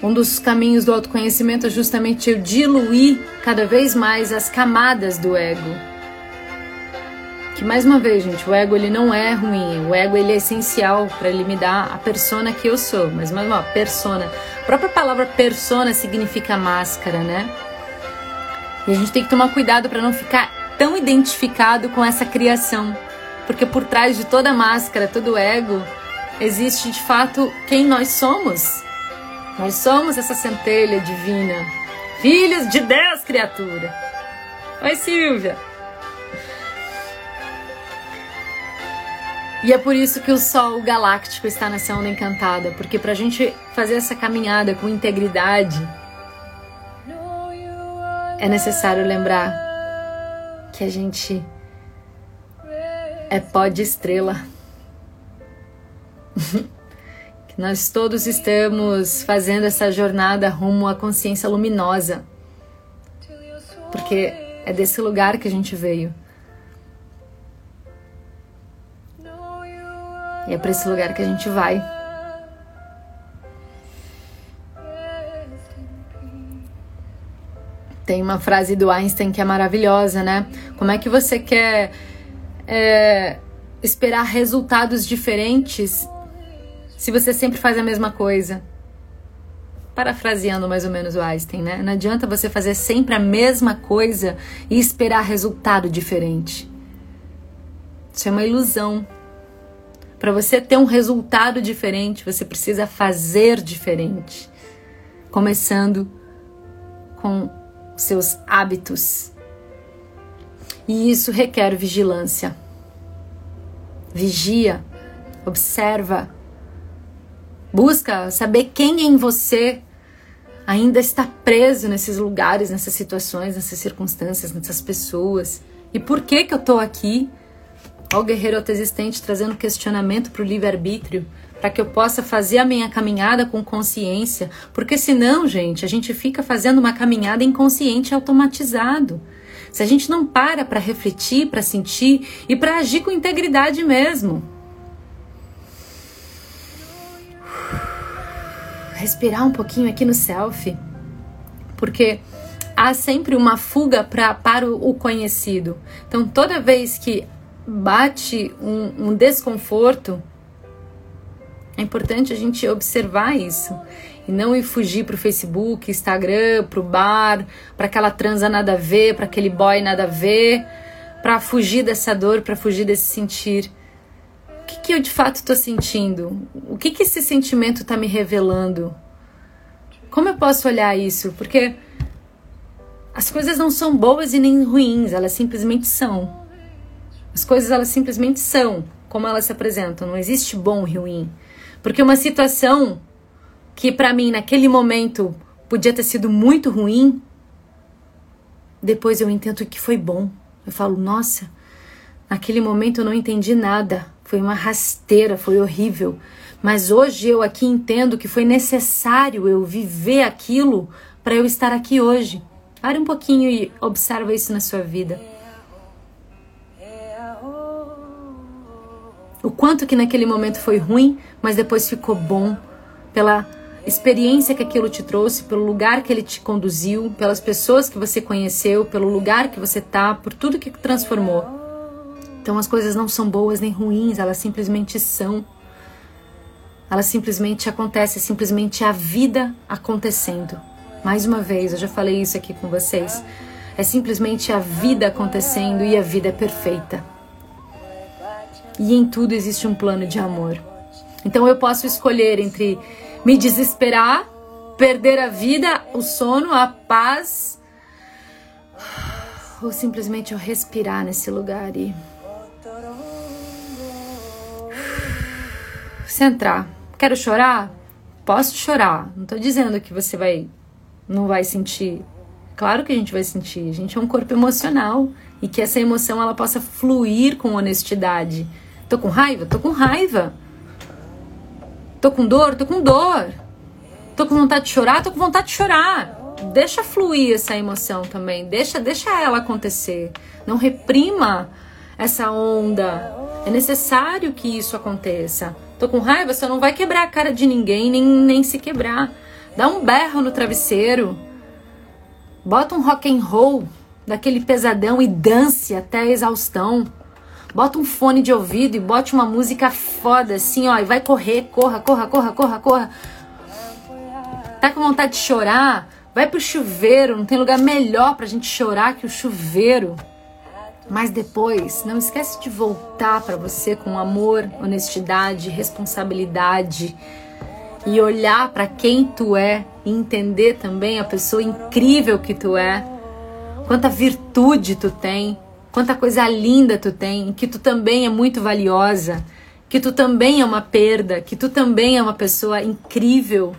Um dos caminhos do autoconhecimento é justamente eu diluir cada vez mais as camadas do ego. Que mais uma vez, gente, o ego ele não é ruim, o ego ele é essencial para ele me dar a persona que eu sou. Mas mais uma persona. A própria palavra persona significa máscara, né? E a gente tem que tomar cuidado para não ficar tão identificado com essa criação, porque por trás de toda máscara, todo ego, existe de fato quem nós somos. Nós somos essa centelha divina, filhos de Deus, criatura. Oi, Silvia. E é por isso que o Sol Galáctico está nessa onda encantada, porque para a gente fazer essa caminhada com integridade, é necessário lembrar que a gente é pó de estrela. *laughs* nós todos estamos fazendo essa jornada rumo à consciência luminosa. Porque é desse lugar que a gente veio. E é para esse lugar que a gente vai. Tem uma frase do Einstein que é maravilhosa, né? Como é que você quer é, esperar resultados diferentes se você sempre faz a mesma coisa. Parafraseando mais ou menos o Einstein, né? Não adianta você fazer sempre a mesma coisa e esperar resultado diferente. Isso é uma ilusão. Para você ter um resultado diferente, você precisa fazer diferente. Começando com seus hábitos. E isso requer vigilância. Vigia, observa Busca saber quem em você ainda está preso nesses lugares, nessas situações, nessas circunstâncias, nessas pessoas. E por que que eu tô aqui? Ó, o guerreiro autoexistente trazendo questionamento para o livre-arbítrio, para que eu possa fazer a minha caminhada com consciência, porque senão, gente, a gente fica fazendo uma caminhada inconsciente automatizado. Se a gente não para para refletir, para sentir e para agir com integridade mesmo. Respirar um pouquinho aqui no self, porque há sempre uma fuga pra, para o conhecido. Então, toda vez que bate um, um desconforto, é importante a gente observar isso e não ir fugir pro Facebook, Instagram, pro bar, para aquela transa nada a ver, para aquele boy nada a ver, para fugir dessa dor, para fugir desse sentir. Que, que eu de fato estou sentindo? O que, que esse sentimento está me revelando? Como eu posso olhar isso? Porque as coisas não são boas e nem ruins, elas simplesmente são. As coisas elas simplesmente são como elas se apresentam. Não existe bom e ruim. Porque uma situação que para mim naquele momento podia ter sido muito ruim, depois eu entendo que foi bom. Eu falo, nossa, naquele momento eu não entendi nada. Foi uma rasteira, foi horrível. Mas hoje eu aqui entendo que foi necessário eu viver aquilo para eu estar aqui hoje. Pare um pouquinho e observa isso na sua vida. O quanto que naquele momento foi ruim, mas depois ficou bom pela experiência que aquilo te trouxe, pelo lugar que ele te conduziu, pelas pessoas que você conheceu, pelo lugar que você tá, por tudo que transformou. Então as coisas não são boas nem ruins, elas simplesmente são. Elas simplesmente acontecem, simplesmente a vida acontecendo. Mais uma vez, eu já falei isso aqui com vocês. É simplesmente a vida acontecendo e a vida é perfeita. E em tudo existe um plano de amor. Então eu posso escolher entre me desesperar, perder a vida, o sono, a paz, ou simplesmente eu respirar nesse lugar e centrar. Quero chorar? Posso chorar. Não estou dizendo que você vai não vai sentir. Claro que a gente vai sentir. A gente é um corpo emocional e que essa emoção ela possa fluir com honestidade. Tô com raiva? Tô com raiva. Tô com dor? Tô com dor. Tô com vontade de chorar? Tô com vontade de chorar. Deixa fluir essa emoção também. Deixa, deixa ela acontecer. Não reprima essa onda. É necessário que isso aconteça. Tô com raiva, você não vai quebrar a cara de ninguém, nem, nem se quebrar. Dá um berro no travesseiro. Bota um rock and roll daquele pesadão e dance até a exaustão. Bota um fone de ouvido e bote uma música foda, assim, ó, e vai correr, corra, corra, corra, corra, corra. Tá com vontade de chorar? Vai pro chuveiro, não tem lugar melhor pra gente chorar que o chuveiro. Mas depois, não esquece de voltar para você com amor, honestidade, responsabilidade e olhar para quem tu é e entender também a pessoa incrível que tu é, quanta virtude tu tem, quanta coisa linda tu tem, que tu também é muito valiosa, que tu também é uma perda, que tu também é uma pessoa incrível.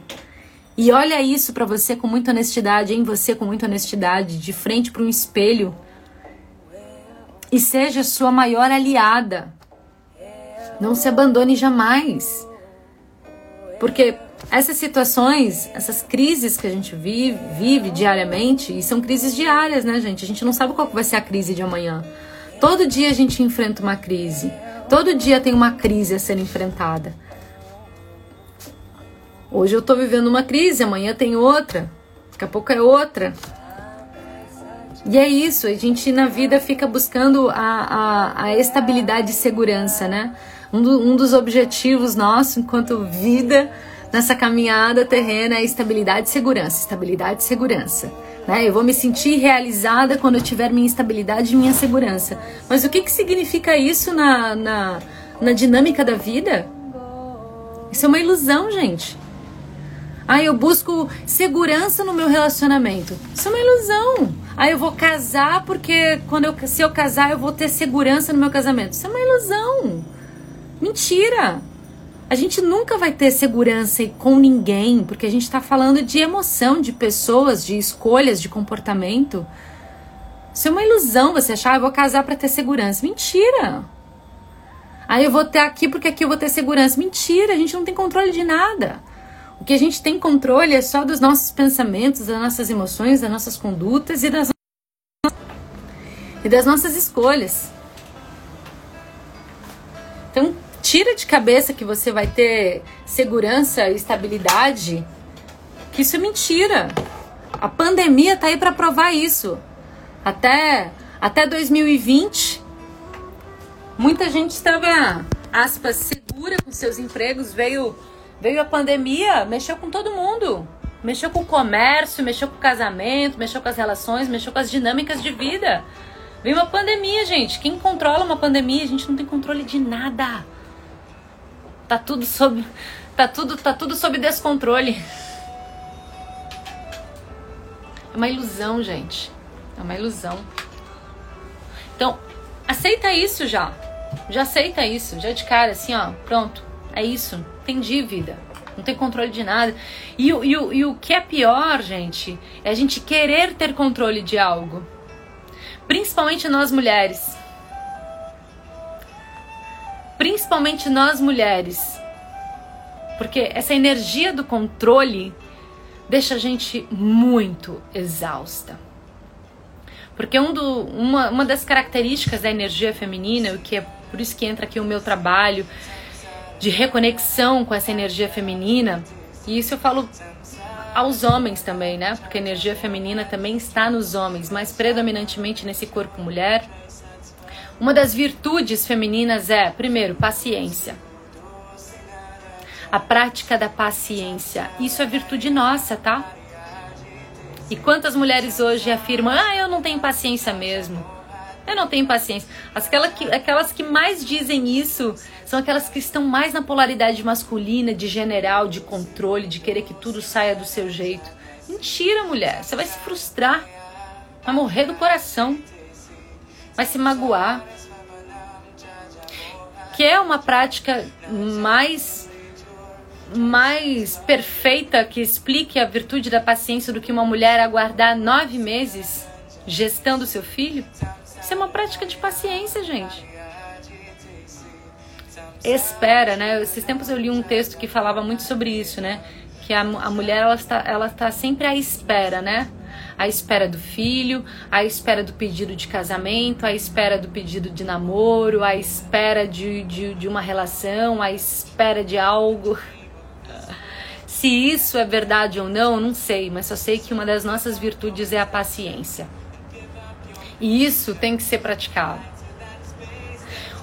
E olha isso para você com muita honestidade, em você com muita honestidade, de frente para um espelho. E seja sua maior aliada. Não se abandone jamais. Porque essas situações, essas crises que a gente vive, vive diariamente, e são crises diárias, né, gente? A gente não sabe qual vai ser a crise de amanhã. Todo dia a gente enfrenta uma crise. Todo dia tem uma crise a ser enfrentada. Hoje eu tô vivendo uma crise, amanhã tem outra, daqui a pouco é outra. E é isso, a gente na vida fica buscando a, a, a estabilidade e segurança, né? Um, do, um dos objetivos nossos enquanto vida nessa caminhada terrena é estabilidade e segurança. Estabilidade e segurança. Né? Eu vou me sentir realizada quando eu tiver minha estabilidade e minha segurança. Mas o que, que significa isso na, na, na dinâmica da vida? Isso é uma ilusão, gente. Ah, eu busco segurança no meu relacionamento. Isso é uma ilusão. Ah, eu vou casar porque quando eu, se eu casar eu vou ter segurança no meu casamento. Isso é uma ilusão. Mentira. A gente nunca vai ter segurança com ninguém, porque a gente está falando de emoção, de pessoas, de escolhas, de comportamento. Isso é uma ilusão você achar, ah, eu vou casar para ter segurança. Mentira! Aí eu vou ter aqui porque aqui eu vou ter segurança. Mentira, a gente não tem controle de nada. O que a gente tem controle é só dos nossos pensamentos, das nossas emoções, das nossas condutas e das, e das nossas escolhas. Então, tira de cabeça que você vai ter segurança e estabilidade, que isso é mentira. A pandemia tá aí para provar isso. Até até 2020 muita gente estava aspas segura com seus empregos, veio veio a pandemia, mexeu com todo mundo. Mexeu com o comércio, mexeu com o casamento, mexeu com as relações, mexeu com as dinâmicas de vida. Veio uma pandemia, gente. Quem controla uma pandemia? A gente não tem controle de nada. Tá tudo sob tá tudo tá tudo sob descontrole. É uma ilusão, gente. É uma ilusão. Então, aceita isso já. Já aceita isso, já de cara assim, ó, pronto. É isso. Entendi, vida não tem controle de nada. E, e, e o que é pior, gente, é a gente querer ter controle de algo. Principalmente nós mulheres. Principalmente nós mulheres. Porque essa energia do controle deixa a gente muito exausta. Porque um do, uma, uma das características da energia feminina, o que é por isso que entra aqui o meu trabalho, de reconexão com essa energia feminina. E isso eu falo aos homens também, né? Porque a energia feminina também está nos homens, mas predominantemente nesse corpo mulher. Uma das virtudes femininas é, primeiro, paciência. A prática da paciência. Isso é virtude nossa, tá? E quantas mulheres hoje afirmam: ah, eu não tenho paciência mesmo. Eu não tenho paciência. Aquelas que, aquelas que mais dizem isso são aquelas que estão mais na polaridade masculina, de general, de controle, de querer que tudo saia do seu jeito. Mentira, mulher. Você vai se frustrar. Vai morrer do coração. Vai se magoar. Quer uma prática mais mais perfeita que explique a virtude da paciência do que uma mulher aguardar nove meses gestando seu filho? É uma prática de paciência, gente. Espera, né? Esses tempos eu li um texto que falava muito sobre isso, né? Que a, a mulher ela está, ela está sempre à espera, né? À espera do filho, à espera do pedido de casamento, à espera do pedido de namoro, à espera de, de, de uma relação, à espera de algo. Se isso é verdade ou não, não sei, mas só sei que uma das nossas virtudes é a paciência. E isso tem que ser praticado.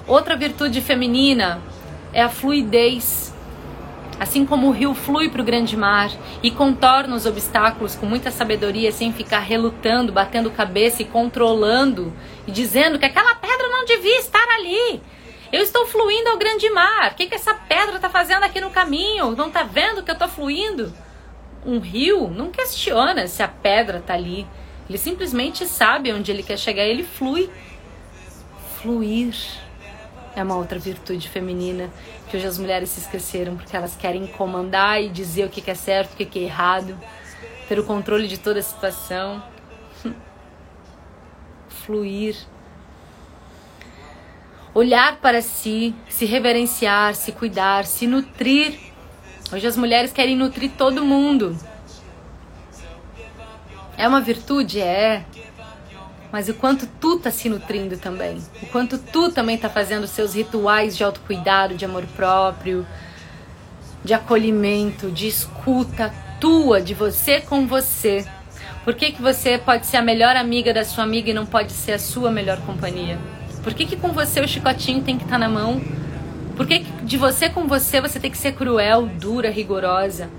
Outra virtude feminina é a fluidez. Assim como o rio flui para o grande mar e contorna os obstáculos com muita sabedoria, sem ficar relutando, batendo cabeça e controlando e dizendo que aquela pedra não devia estar ali. Eu estou fluindo ao grande mar. O que, que essa pedra está fazendo aqui no caminho? Não está vendo que eu estou fluindo? Um rio não questiona se a pedra está ali. Ele simplesmente sabe onde ele quer chegar ele flui. Fluir é uma outra virtude feminina que hoje as mulheres se esqueceram porque elas querem comandar e dizer o que é certo, o que é errado, ter o controle de toda a situação. *laughs* Fluir. Olhar para si, se reverenciar, se cuidar, se nutrir. Hoje as mulheres querem nutrir todo mundo. É uma virtude? É. Mas o quanto tu tá se nutrindo também. O quanto tu também tá fazendo seus rituais de autocuidado, de amor próprio, de acolhimento, de escuta tua, de você com você. Por que, que você pode ser a melhor amiga da sua amiga e não pode ser a sua melhor companhia? Por que, que com você o chicotinho tem que estar tá na mão? Por que, que de você com você você tem que ser cruel, dura, rigorosa?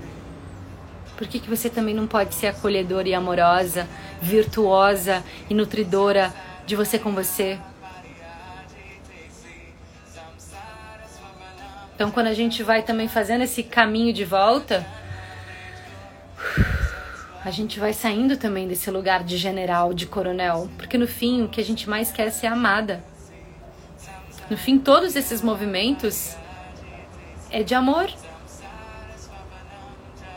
Por que, que você também não pode ser acolhedora e amorosa, virtuosa e nutridora de você com você? Então, quando a gente vai também fazendo esse caminho de volta, a gente vai saindo também desse lugar de general, de coronel, porque no fim o que a gente mais quer é ser amada. No fim, todos esses movimentos é de amor.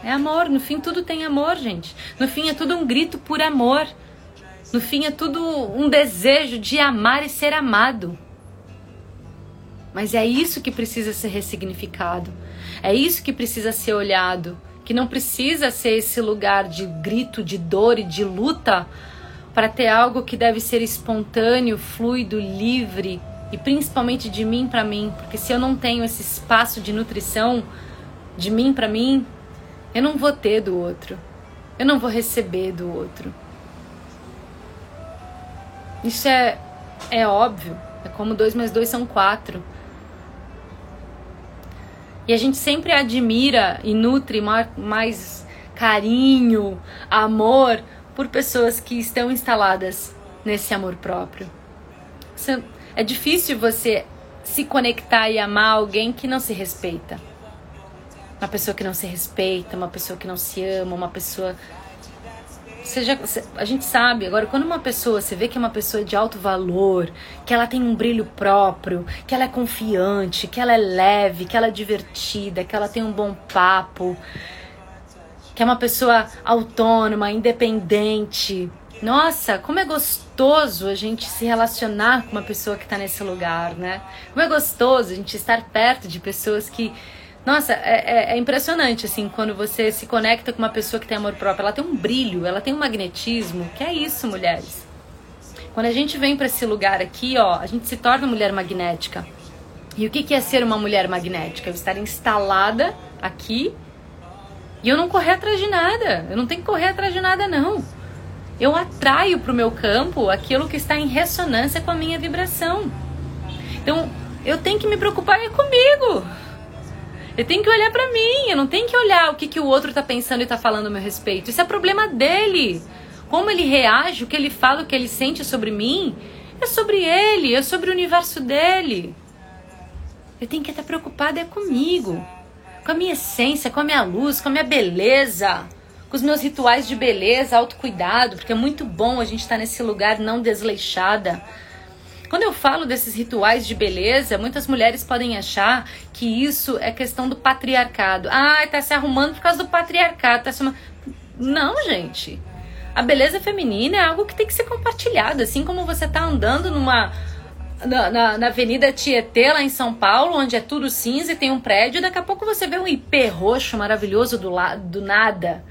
É amor. No fim, tudo tem amor, gente. No fim, é tudo um grito por amor. No fim, é tudo um desejo de amar e ser amado. Mas é isso que precisa ser ressignificado. É isso que precisa ser olhado. Que não precisa ser esse lugar de grito, de dor e de luta para ter algo que deve ser espontâneo, fluido, livre e principalmente de mim para mim. Porque se eu não tenho esse espaço de nutrição de mim para mim, eu não vou ter do outro. eu não vou receber do outro. Isso é, é óbvio. É como dois mais dois são quatro. E a gente sempre admira e nutre mais carinho, amor por pessoas que estão instaladas nesse amor próprio. É difícil você se conectar e amar alguém que não se respeita. Uma pessoa que não se respeita, uma pessoa que não se ama, uma pessoa seja, a gente sabe, agora quando uma pessoa, você vê que é uma pessoa de alto valor, que ela tem um brilho próprio, que ela é confiante, que ela é leve, que ela é divertida, que ela tem um bom papo, que é uma pessoa autônoma, independente. Nossa, como é gostoso a gente se relacionar com uma pessoa que está nesse lugar, né? Como é gostoso a gente estar perto de pessoas que nossa, é, é, é, impressionante, assim, quando você se conecta com uma pessoa que tem amor próprio. Ela tem um brilho, ela tem um magnetismo, que é isso, mulheres. Quando a gente vem para esse lugar aqui, ó, a gente se torna mulher magnética. E o que, que é ser uma mulher magnética? Eu estar instalada aqui e eu não correr atrás de nada. Eu não tenho que correr atrás de nada, não. Eu atraio para o meu campo aquilo que está em ressonância com a minha vibração. Então, eu tenho que me preocupar é comigo. Eu tenho que olhar para mim, eu não tenho que olhar o que, que o outro tá pensando e tá falando a meu respeito. Isso é problema dele. Como ele reage, o que ele fala, o que ele sente sobre mim, é sobre ele, é sobre o universo dele. Eu tenho que estar preocupada é comigo, com a minha essência, com a minha luz, com a minha beleza, com os meus rituais de beleza, autocuidado, porque é muito bom a gente estar nesse lugar não desleixada quando eu falo desses rituais de beleza, muitas mulheres podem achar que isso é questão do patriarcado. Ah, tá se arrumando por causa do patriarcado. Tá se... Não, gente. A beleza feminina é algo que tem que ser compartilhado. Assim como você tá andando numa. Na, na, na, Avenida Tietê, lá em São Paulo, onde é tudo cinza e tem um prédio, daqui a pouco você vê um IP roxo maravilhoso do, lado do nada.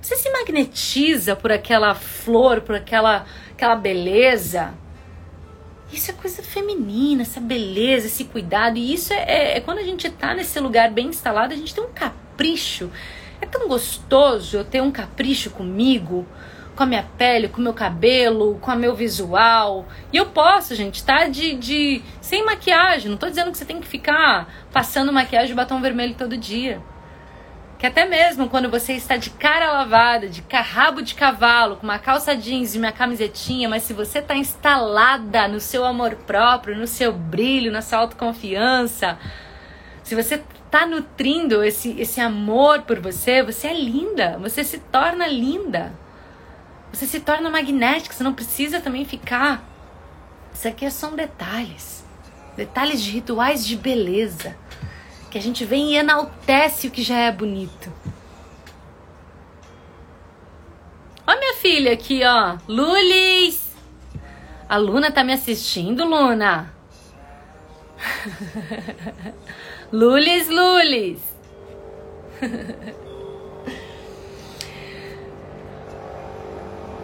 Você se magnetiza por aquela flor, por aquela, aquela beleza. Isso é coisa feminina, essa beleza, esse cuidado. E isso é, é, é, quando a gente tá nesse lugar bem instalado, a gente tem um capricho. É tão gostoso eu ter um capricho comigo, com a minha pele, com o meu cabelo, com o meu visual. E eu posso, gente, tá de, de sem maquiagem. Não tô dizendo que você tem que ficar passando maquiagem e batom vermelho todo dia que até mesmo quando você está de cara lavada, de rabo de cavalo, com uma calça jeans e uma camisetinha, mas se você está instalada no seu amor próprio, no seu brilho, na sua autoconfiança, se você está nutrindo esse, esse amor por você, você é linda, você se torna linda. Você se torna magnética, você não precisa também ficar. Isso aqui são detalhes. Detalhes de rituais de beleza que a gente vem e enaltece o que já é bonito. Ó minha filha aqui, ó. Lulis! A Luna tá me assistindo, Luna? *laughs* Lulis, Lulis! *laughs*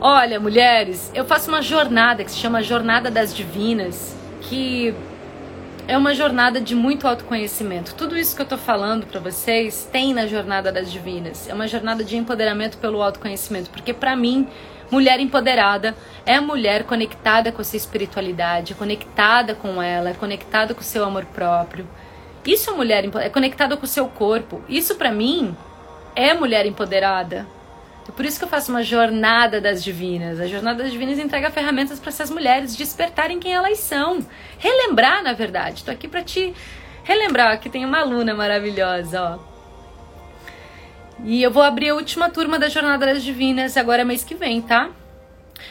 Olha, mulheres, eu faço uma jornada que se chama Jornada das Divinas, que é uma jornada de muito autoconhecimento. Tudo isso que eu tô falando para vocês tem na jornada das divinas. É uma jornada de empoderamento pelo autoconhecimento, porque para mim, mulher empoderada é mulher conectada com a sua espiritualidade, conectada com ela, é conectada com o seu amor próprio. Isso é mulher é conectada com o seu corpo. Isso para mim é mulher empoderada. É por isso que eu faço uma jornada das divinas. A jornada das divinas entrega ferramentas para essas mulheres despertarem quem elas são. Relembrar, na verdade. Estou aqui para te relembrar que tem uma aluna maravilhosa, ó. E eu vou abrir a última turma da Jornada das Divinas agora mês que vem, tá?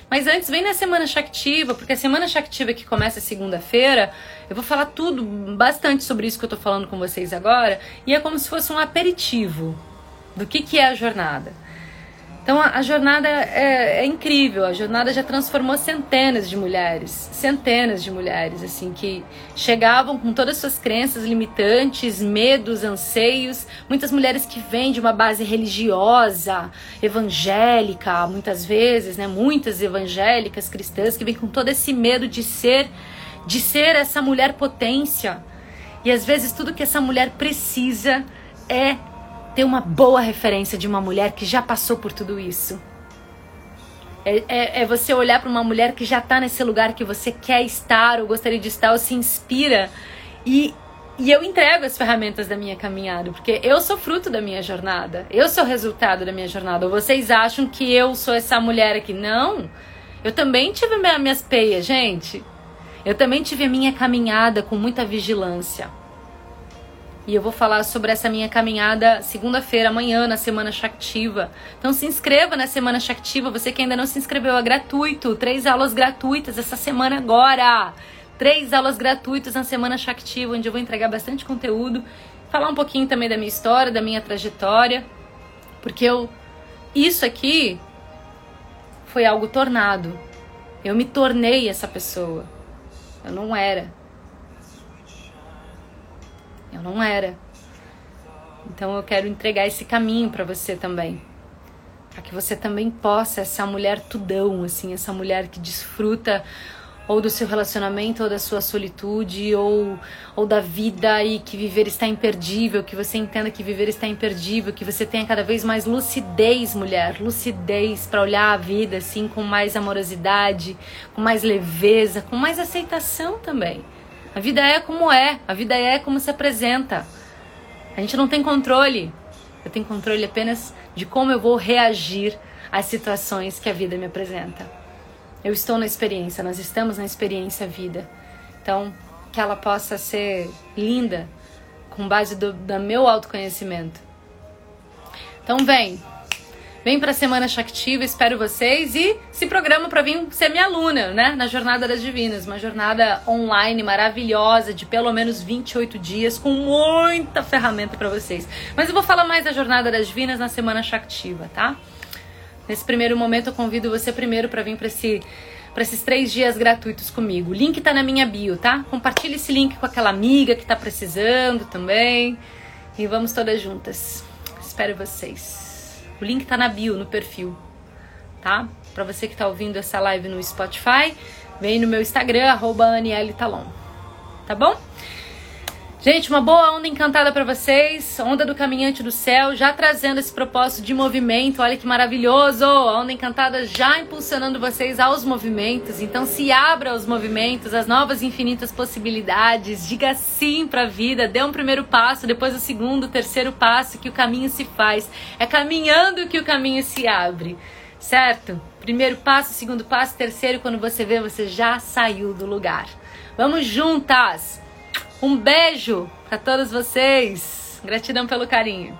Mas antes, vem na Semana Shaktiva, porque a Semana Shaktiva que começa segunda-feira, eu vou falar tudo, bastante sobre isso que eu tô falando com vocês agora, e é como se fosse um aperitivo do que, que é a jornada. Então a, a jornada é, é, incrível, a jornada já transformou centenas de mulheres, centenas de mulheres, assim, que chegavam com todas as suas crenças limitantes, medos, anseios, muitas mulheres que vêm de uma base religiosa, evangélica, muitas vezes, né, muitas evangélicas cristãs que vêm com todo esse medo de ser, de ser essa mulher potência. E às vezes tudo que essa mulher precisa é ter uma boa referência de uma mulher que já passou por tudo isso. É, é, é você olhar para uma mulher que já está nesse lugar que você quer estar ou gostaria de estar ou se inspira e, e eu entrego as ferramentas da minha caminhada, porque eu sou fruto da minha jornada, eu sou resultado da minha jornada. Ou vocês acham que eu sou essa mulher aqui? Não. Eu também tive minhas peias, gente. Eu também tive a minha caminhada com muita vigilância. E eu vou falar sobre essa minha caminhada segunda-feira, amanhã, na Semana Shaktiva. Então se inscreva na Semana Shaktiva, você que ainda não se inscreveu, é gratuito. Três aulas gratuitas essa semana agora. Três aulas gratuitas na Semana Shaktiva, onde eu vou entregar bastante conteúdo. Falar um pouquinho também da minha história, da minha trajetória. Porque eu. Isso aqui foi algo tornado. Eu me tornei essa pessoa. Eu não era. Eu não era. Então eu quero entregar esse caminho para você também. Para que você também possa essa mulher tudão, assim, essa mulher que desfruta ou do seu relacionamento, ou da sua solitude, ou, ou da vida e que viver está imperdível, que você entenda que viver está imperdível, que você tenha cada vez mais lucidez, mulher, lucidez para olhar a vida assim com mais amorosidade, com mais leveza, com mais aceitação também. A vida é como é, a vida é como se apresenta. A gente não tem controle. Eu tenho controle apenas de como eu vou reagir às situações que a vida me apresenta. Eu estou na experiência, nós estamos na experiência vida. Então, que ela possa ser linda com base do, do meu autoconhecimento. Então, vem, Vem para a Semana Shaktiva, espero vocês e se programa para vir ser minha aluna, né? Na Jornada das Divinas, uma jornada online maravilhosa de pelo menos 28 dias com muita ferramenta para vocês. Mas eu vou falar mais da Jornada das Divinas na Semana Shaktiva, tá? Nesse primeiro momento eu convido você primeiro para vir para esse para esses três dias gratuitos comigo. O link tá na minha bio, tá? Compartilhe esse link com aquela amiga que tá precisando também. E vamos todas juntas. Espero vocês. O link tá na bio, no perfil, tá? Para você que tá ouvindo essa live no Spotify, vem no meu Instagram, arroba Talon. Tá bom? Gente, uma boa onda encantada para vocês. Onda do caminhante do céu, já trazendo esse propósito de movimento. Olha que maravilhoso! A onda encantada já impulsionando vocês aos movimentos. Então se abra aos movimentos, às novas infinitas possibilidades. Diga sim para a vida, dê um primeiro passo, depois o segundo, o terceiro passo que o caminho se faz. É caminhando que o caminho se abre. Certo? Primeiro passo, segundo passo, terceiro, quando você vê, você já saiu do lugar. Vamos juntas! Um beijo para todos vocês. Gratidão pelo carinho.